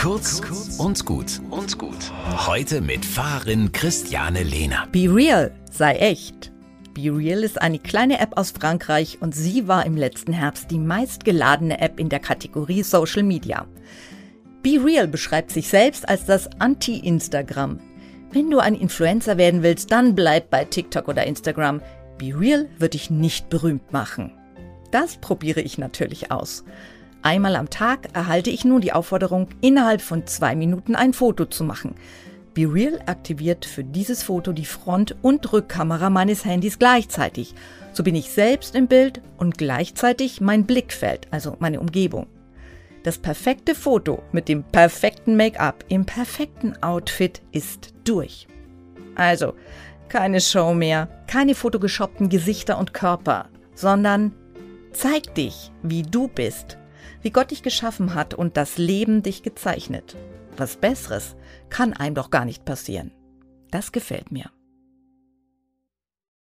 Kurz und gut und gut. Heute mit Fahrerin Christiane Lehner. Be Real, sei echt. Be Real ist eine kleine App aus Frankreich und sie war im letzten Herbst die meistgeladene App in der Kategorie Social Media. Be Real beschreibt sich selbst als das Anti-Instagram. Wenn du ein Influencer werden willst, dann bleib bei TikTok oder Instagram. Be Real wird dich nicht berühmt machen. Das probiere ich natürlich aus. Einmal am Tag erhalte ich nun die Aufforderung, innerhalb von zwei Minuten ein Foto zu machen. BeReal aktiviert für dieses Foto die Front- und Rückkamera meines Handys gleichzeitig. So bin ich selbst im Bild und gleichzeitig mein Blickfeld, also meine Umgebung. Das perfekte Foto mit dem perfekten Make-up im perfekten Outfit ist durch. Also, keine Show mehr, keine fotogeshoppten Gesichter und Körper, sondern zeig dich, wie du bist, wie Gott dich geschaffen hat und das Leben dich gezeichnet. Was Besseres kann einem doch gar nicht passieren. Das gefällt mir.